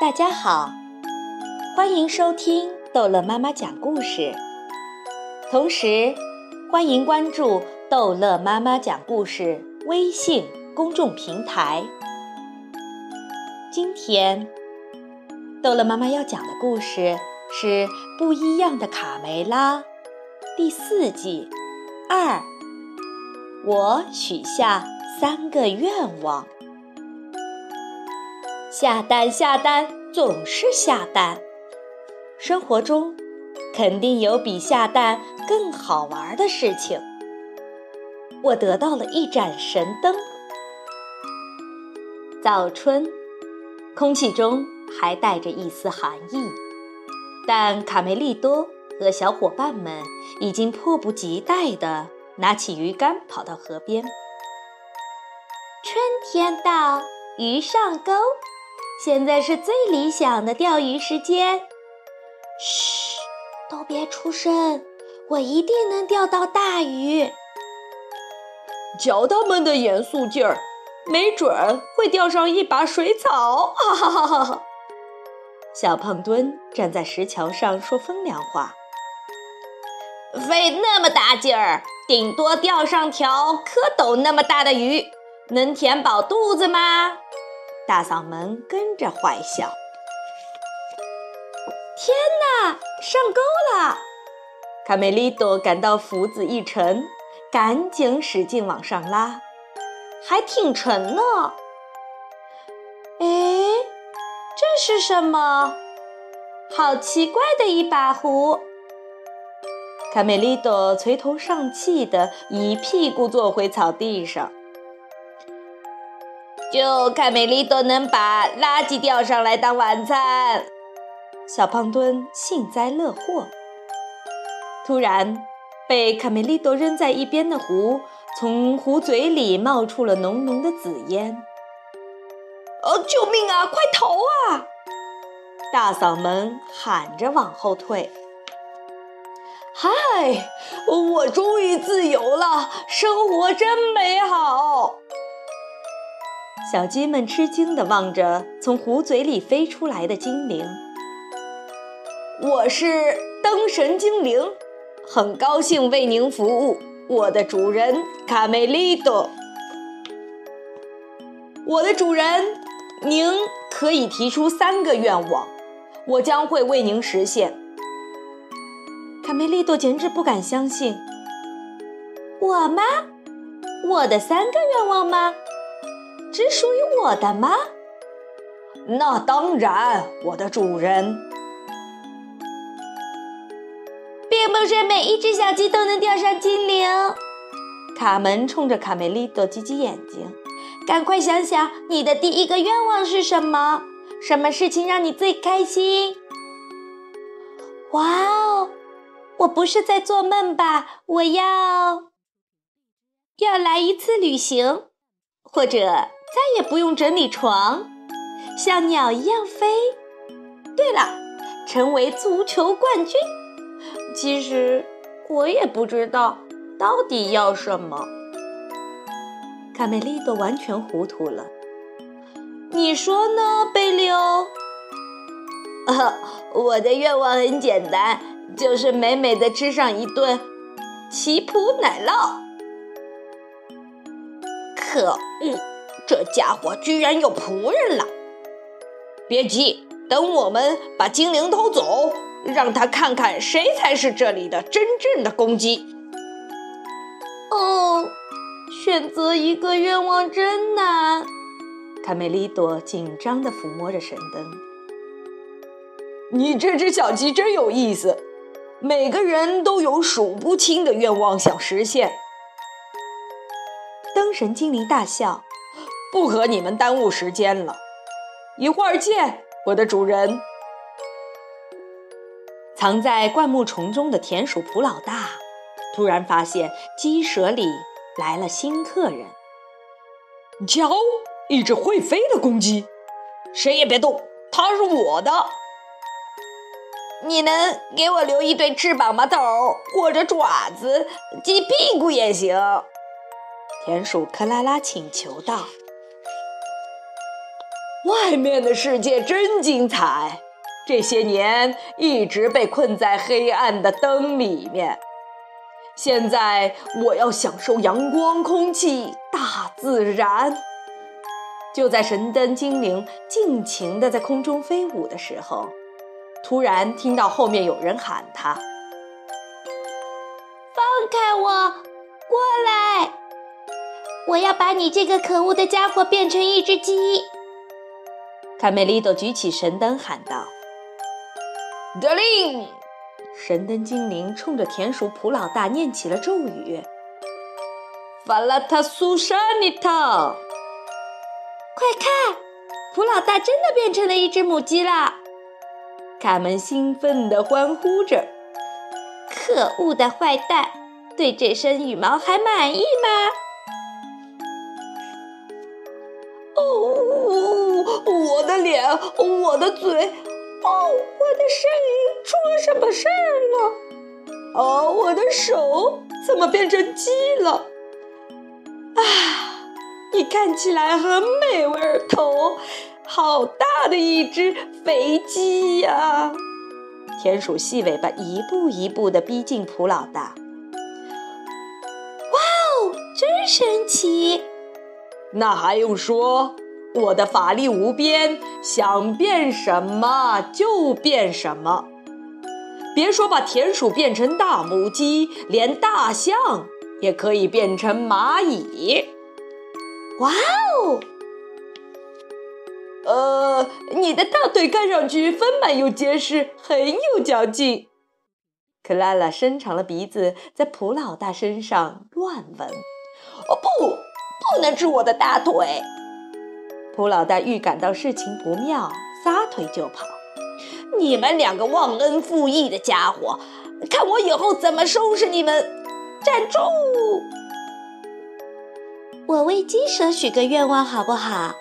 大家好，欢迎收听逗乐妈妈讲故事，同时欢迎关注逗乐妈妈讲故事微信公众平台。今天逗乐妈妈要讲的故事是《不一样的卡梅拉》第四季二。我许下三个愿望。下单下单总是下蛋，生活中肯定有比下蛋更好玩的事情。我得到了一盏神灯。早春，空气中还带着一丝寒意，但卡梅利多和小伙伴们已经迫不及待地拿起鱼竿跑到河边。春天到，鱼上钩。现在是最理想的钓鱼时间。嘘，都别出声，我一定能钓到大鱼。瞧他们的严肃劲儿，没准会钓上一把水草。哈哈哈哈哈！小胖墩站在石桥上说风凉话。费那么大劲儿，顶多钓上条蝌蚪那么大的鱼，能填饱肚子吗？大嗓门跟着坏笑。天哪，上钩了！卡梅利多感到斧子一沉，赶紧使劲往上拉，还挺沉呢。哎，这是什么？好奇怪的一把壶！卡梅利多垂头丧气的一屁股坐回草地上。就看美丽多能把垃圾钓上来当晚餐。小胖墩幸灾乐祸。突然，被卡梅利多扔在一边的壶从壶嘴里冒出了浓浓的紫烟。哦，救命啊！快逃啊！大嗓门喊着往后退。嗨，我终于自由了，生活真美好。小鸡们吃惊地望着从壶嘴里飞出来的精灵。我是灯神精灵，很高兴为您服务，我的主人卡梅利多。我的主人，您可以提出三个愿望，我将会为您实现。卡梅利多简直不敢相信。我吗？我的三个愿望吗？只属于我的吗？那当然，我的主人，并不是每一只小鸡都能钓上精灵。卡门冲着卡梅利多挤挤眼睛，赶快想想你的第一个愿望是什么？什么事情让你最开心？哇哦，我不是在做梦吧？我要要来一次旅行，或者。再也不用整理床，像鸟一样飞。对了，成为足球冠军。其实我也不知道到底要什么。卡梅利多完全糊涂了。你说呢，贝利欧？啊，我的愿望很简单，就是美美的吃上一顿奇普奶酪。可恶！这家伙居然有仆人了！别急，等我们把精灵偷走，让他看看谁才是这里的真正的公鸡。哦，选择一个愿望真难。卡梅利多紧张地抚摸着神灯。你这只小鸡真有意思，每个人都有数不清的愿望想实现。灯神精灵大笑。不和你们耽误时间了，一会儿见，我的主人。藏在灌木丛中的田鼠普老大突然发现鸡舍里来了新客人。瞧，一只会飞的公鸡，谁也别动，它是我的。你能给我留一对翅膀吗，豆儿？或者爪子，鸡屁股也行。田鼠克拉拉请求道。外面的世界真精彩，这些年一直被困在黑暗的灯里面。现在我要享受阳光、空气、大自然。就在神灯精灵尽情地在空中飞舞的时候，突然听到后面有人喊他：“放开我，过来！我要把你这个可恶的家伙变成一只鸡！”卡梅利多举起神灯喊道：“得令！”神灯精灵冲着田鼠普老大念起了咒语：“法拉塔苏沙尼塔！”快看，普老大真的变成了一只母鸡啦！卡门兴奋地欢呼着：“可恶的坏蛋，对这身羽毛还满意吗？”我的脸，我的嘴，哦，我的声音出了什么事儿了？哦，我的手怎么变成鸡了？啊！你看起来很美味儿，头好大的一只肥鸡呀！田鼠细尾巴一步一步地逼近普老大。哇哦，真神奇！那还用说？我的法力无边，想变什么就变什么。别说把田鼠变成大母鸡，连大象也可以变成蚂蚁。哇哦！呃，你的大腿看上去丰满又结实，很有嚼劲。克拉拉伸长了鼻子，在普老大身上乱闻。哦不，不能治我的大腿！普老大预感到事情不妙，撒腿就跑。你们两个忘恩负义的家伙，看我以后怎么收拾你们！站住！我为鸡蛇许个愿望好不好？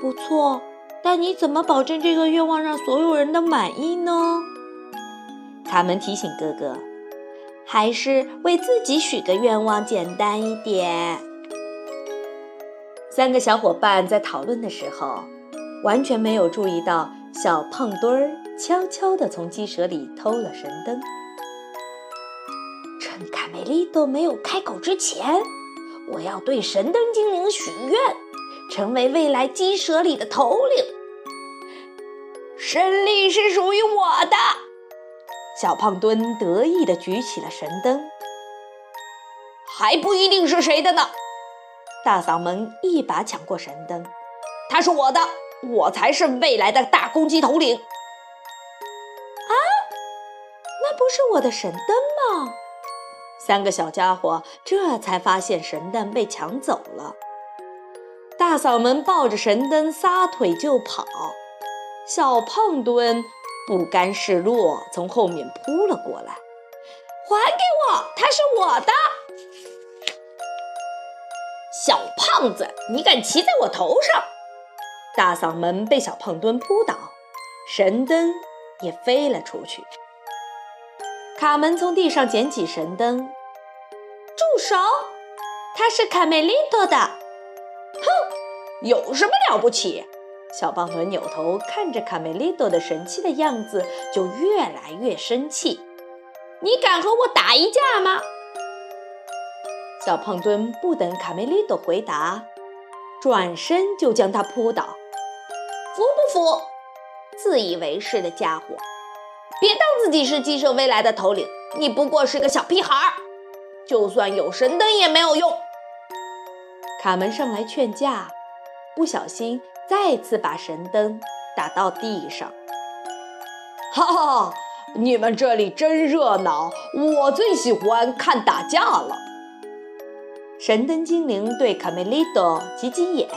不错，但你怎么保证这个愿望让所有人都满意呢？卡门提醒哥哥，还是为自己许个愿望简单一点。三个小伙伴在讨论的时候，完全没有注意到小胖墩儿悄悄地从鸡舍里偷了神灯，趁卡梅利多没有开口之前。我要对神灯精灵许愿，成为未来鸡舍里的头领。胜利是属于我的！小胖墩得意地举起了神灯。还不一定是谁的呢！大嗓门一把抢过神灯，他是我的，我才是未来的大公鸡头领。啊，那不是我的神灯吗？三个小家伙这才发现神灯被抢走了。大嗓门抱着神灯撒腿就跑，小胖墩不甘示弱，从后面扑了过来。还给我，它是我的！小胖子，你敢骑在我头上？大嗓门被小胖墩扑倒，神灯也飞了出去。卡门从地上捡起神灯，住手！它是卡梅利多的。哼，有什么了不起？小胖墩扭头看着卡梅利多的神气的样子，就越来越生气。你敢和我打一架吗？小胖墩不等卡梅利多回答，转身就将他扑倒。服不服？自以为是的家伙！别当自己是鸡舍未来的头领，你不过是个小屁孩儿，就算有神灯也没有用。卡门上来劝架，不小心再次把神灯打到地上。哈哈，你们这里真热闹，我最喜欢看打架了。神灯精灵对卡梅利多挤挤眼，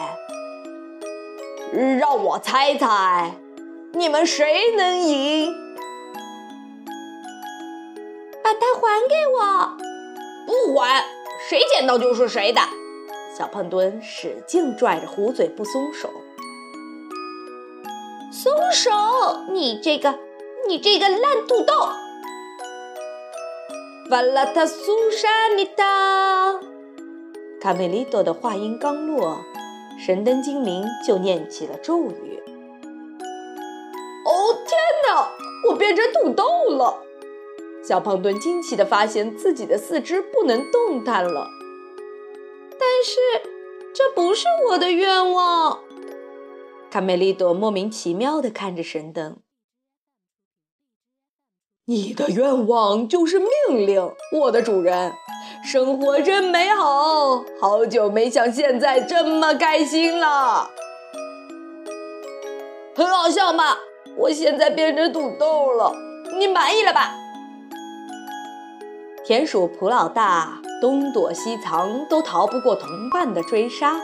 让我猜猜，你们谁能赢？把它还给我！不还，谁捡到就是谁的。小胖墩使劲拽着壶嘴不松手。松手！你这个，你这个烂土豆！瓦拉塔苏沙尼达！卡梅利多的话音刚落，神灯精灵就念起了咒语。哦天哪！我变成土豆了！小胖墩惊奇地发现自己的四肢不能动弹了。但是这不是我的愿望。卡梅利多莫名其妙地看着神灯。你的愿望就是命令，我的主人。生活真美好，好久没像现在这么开心了。很好笑吗？我现在变成土豆了，你满意了吧？田鼠普老大东躲西藏，都逃不过同伴的追杀，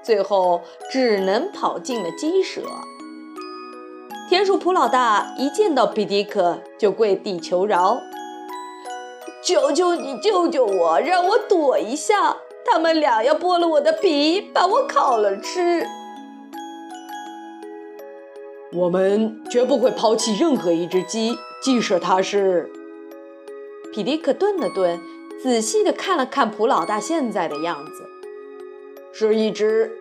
最后只能跑进了鸡舍。田鼠普老大一见到皮迪克就跪地求饶：“求求你救救我，让我躲一下！他们俩要剥了我的皮，把我烤了吃。”我们绝不会抛弃任何一只鸡，即使它是……皮迪克顿了顿，仔细地看了看普老大现在的样子，是一只，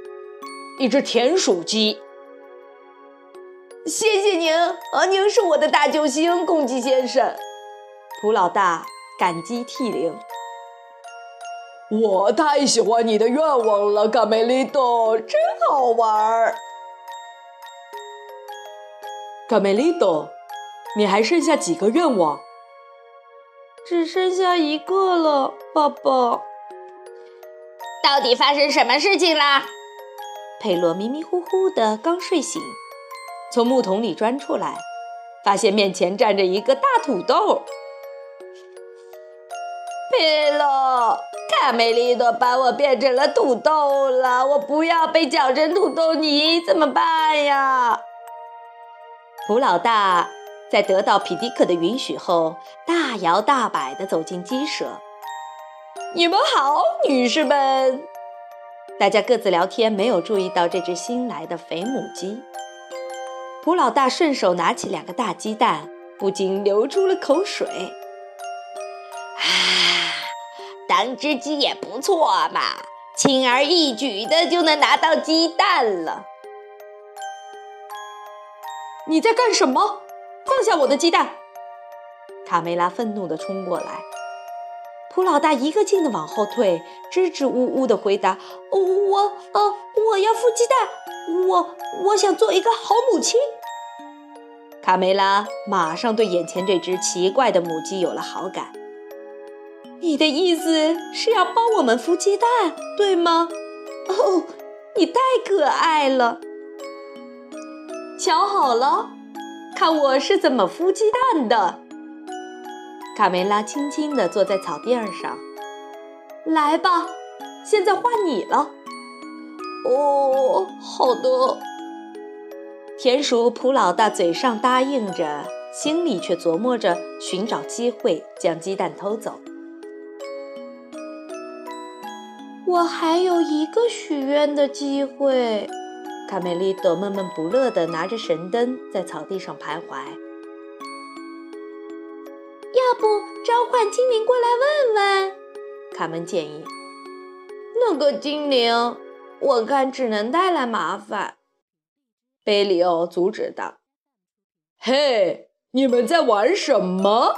一只田鼠鸡。谢谢您，啊，您是我的大救星，公鸡先生。普老大感激涕零。我太喜欢你的愿望了，卡梅利多，真好玩儿。卡梅利多，你还剩下几个愿望？只剩下一个了，爸爸。到底发生什么事情啦？佩洛迷迷糊糊的刚睡醒，从木桶里钻出来，发现面前站着一个大土豆。佩洛，卡梅利多把我变成了土豆了，我不要被搅成土豆泥，怎么办呀？普老大在得到皮迪克的允许后，大摇大摆地走进鸡舍。你们好，女士们。大家各自聊天，没有注意到这只新来的肥母鸡。普老大顺手拿起两个大鸡蛋，不禁流出了口水。啊，当只鸡也不错嘛，轻而易举的就能拿到鸡蛋了。你在干什么？放下我的鸡蛋！卡梅拉愤怒地冲过来。普老大一个劲地往后退，支支吾吾地回答：“我……呃，我要孵鸡蛋，我……我想做一个好母亲。”卡梅拉马上对眼前这只奇怪的母鸡有了好感。你的意思是要帮我们孵鸡蛋，对吗？哦，你太可爱了。瞧好了，看我是怎么孵鸡蛋的。卡梅拉轻轻地坐在草垫上，来吧，现在换你了。哦，好的。田鼠普老大嘴上答应着，心里却琢磨着寻找机会将鸡蛋偷走。我还有一个许愿的机会。卡梅利多闷闷不乐地拿着神灯在草地上徘徊。要不召唤精灵过来问问？卡门建议。那个精灵，我看只能带来麻烦。贝里奥阻止道：“嘿，你们在玩什么？”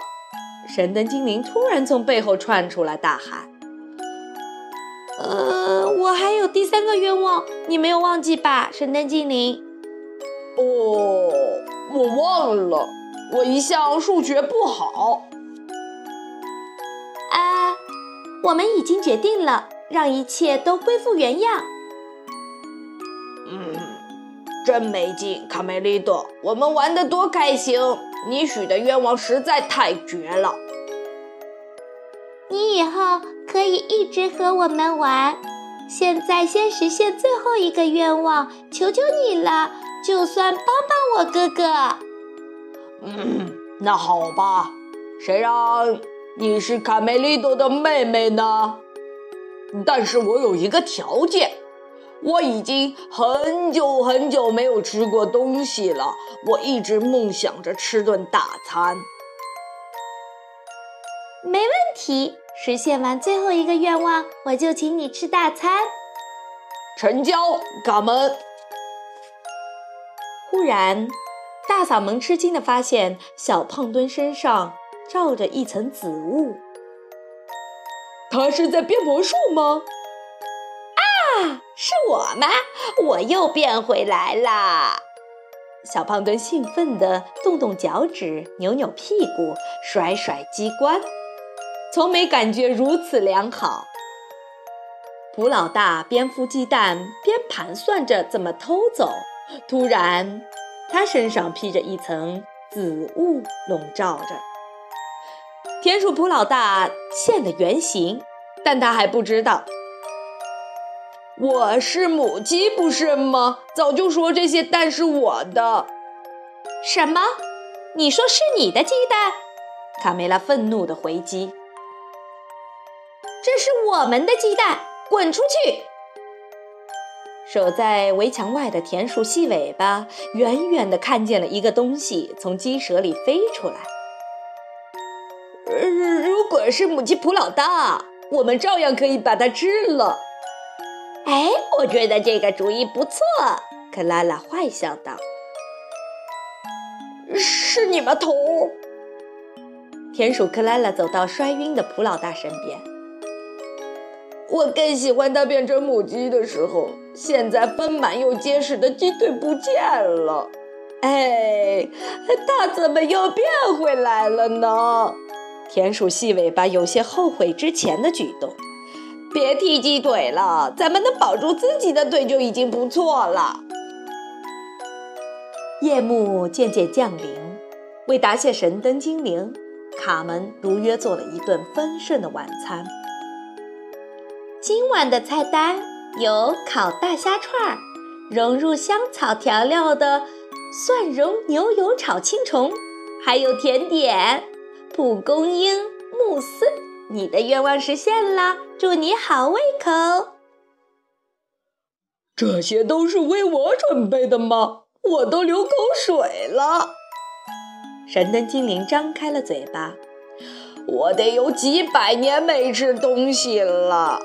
神灯精灵突然从背后窜出来，大喊。呃，我还有第三个愿望，你没有忘记吧，神灯精灵？哦，我忘了，我一向数学不好。我们已经决定了，让一切都恢复原样。嗯，真没劲，卡梅利多，我们玩得多开心！你许的愿望实在太绝了。你以后。可以一直和我们玩。现在先实现最后一个愿望，求求你了，就算帮帮我哥哥。嗯，那好吧。谁让你是卡梅利多的妹妹呢？但是我有一个条件，我已经很久很久没有吃过东西了，我一直梦想着吃顿大餐。没问题。实现完最后一个愿望，我就请你吃大餐。成交，卡门。忽然，大嗓门吃惊地发现小胖墩身上罩着一层紫雾。他是在变魔术吗？啊，是我吗？我又变回来啦！小胖墩兴奋地动动脚趾，扭扭屁股，甩甩机关，从没感觉如此良好。普老大边孵鸡蛋边盘算着怎么偷走，突然，他身上披着一层紫雾，笼罩着。田鼠普老大现了原形，但他还不知道。我是母鸡，不是吗？早就说这些蛋是我的。什么？你说是你的鸡蛋？卡梅拉愤怒地回击。这是我们的鸡蛋，滚出去！守在围墙外的田鼠细尾巴远远地看见了一个东西从鸡舍里飞出来。是母鸡普老大，我们照样可以把它吃了。哎，我觉得这个主意不错，克拉拉坏笑道。是你吗，头？田鼠克拉拉走到摔晕的普老大身边。我更喜欢它变成母鸡的时候。现在丰满又结实的鸡腿不见了。哎，它怎么又变回来了呢？田鼠细尾巴有些后悔之前的举动。别踢鸡腿了，咱们能保住自己的腿就已经不错了。夜幕渐渐降临，为答谢神灯精灵，卡门如约做了一顿丰盛的晚餐。今晚的菜单有烤大虾串儿，融入香草调料的蒜蓉牛油炒青虫，还有甜点蒲公英慕斯。你的愿望实现了，祝你好胃口。这些都是为我准备的吗？我都流口水了。神灯精灵张开了嘴巴，我得有几百年没吃东西了。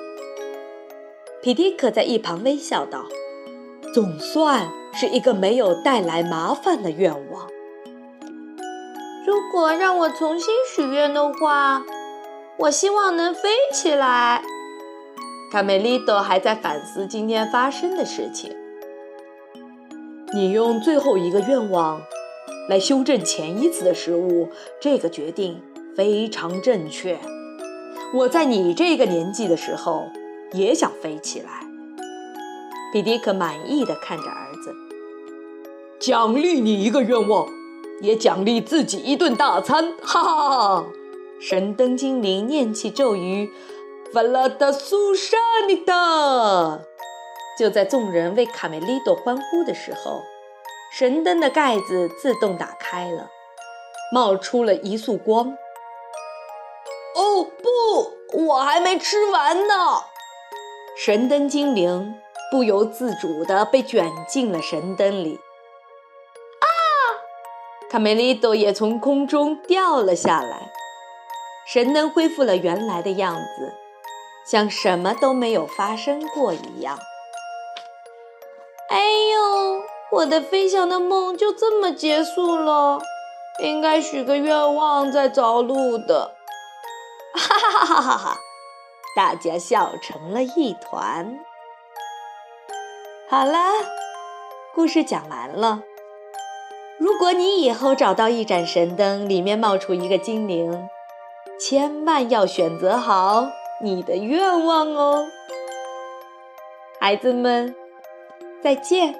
皮迪克在一旁微笑道：“总算是一个没有带来麻烦的愿望。如果让我重新许愿的话。”我希望能飞起来。卡梅利多还在反思今天发生的事情。你用最后一个愿望来修正前一次的失误，这个决定非常正确。我在你这个年纪的时候也想飞起来。皮迪克满意的看着儿子，奖励你一个愿望，也奖励自己一顿大餐。哈哈哈！神灯精灵念起咒语，法拉达苏沙尼达。就在众人为卡梅利多欢呼的时候，神灯的盖子自动打开了，冒出了一束光。哦不，我还没吃完呢！神灯精灵不由自主地被卷进了神灯里。卡梅利多也从空中掉了下来。神灯恢复了原来的样子，像什么都没有发生过一样。哎呦，我的飞翔的梦就这么结束了，应该许个愿望再着陆的。哈哈哈哈哈！大家笑成了一团。好了，故事讲完了。如果你以后找到一盏神灯，里面冒出一个精灵。千万要选择好你的愿望哦，孩子们，再见。